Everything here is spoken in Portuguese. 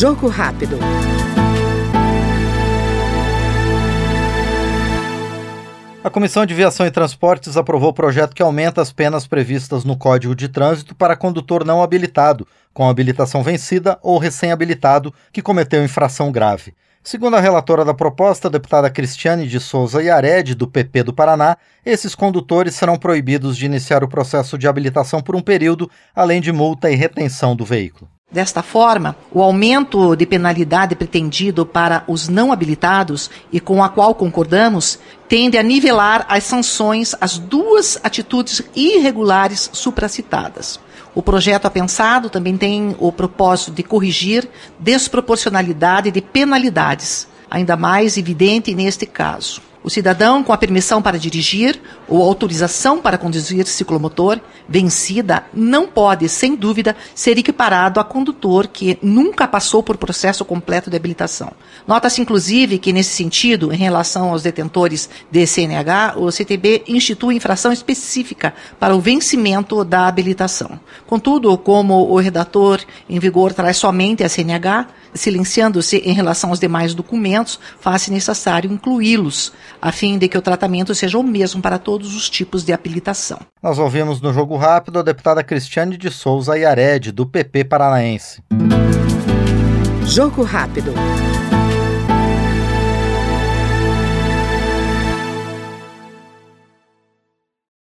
Jogo rápido. A Comissão de Viação e Transportes aprovou o projeto que aumenta as penas previstas no Código de Trânsito para condutor não habilitado, com habilitação vencida ou recém-habilitado, que cometeu infração grave. Segundo a relatora da proposta, a deputada Cristiane de Souza Iared, do PP do Paraná, esses condutores serão proibidos de iniciar o processo de habilitação por um período, além de multa e retenção do veículo. Desta forma, o aumento de penalidade pretendido para os não habilitados e com a qual concordamos tende a nivelar as sanções às duas atitudes irregulares supracitadas. O projeto apensado também tem o propósito de corrigir desproporcionalidade de penalidades, ainda mais evidente neste caso. O cidadão com a permissão para dirigir ou autorização para conduzir ciclomotor vencida não pode, sem dúvida, ser equiparado a condutor que nunca passou por processo completo de habilitação. Nota-se, inclusive, que, nesse sentido, em relação aos detentores de CNH, o CTB institui infração específica para o vencimento da habilitação. Contudo, como o redator em vigor traz somente a CNH, silenciando-se em relação aos demais documentos, faz-se necessário incluí-los, a fim de que o tratamento seja o mesmo para todos os tipos de habilitação. Nós ouvimos no Jogo Rápido a deputada Cristiane de Souza Iared, do PP paranaense. Jogo Rápido.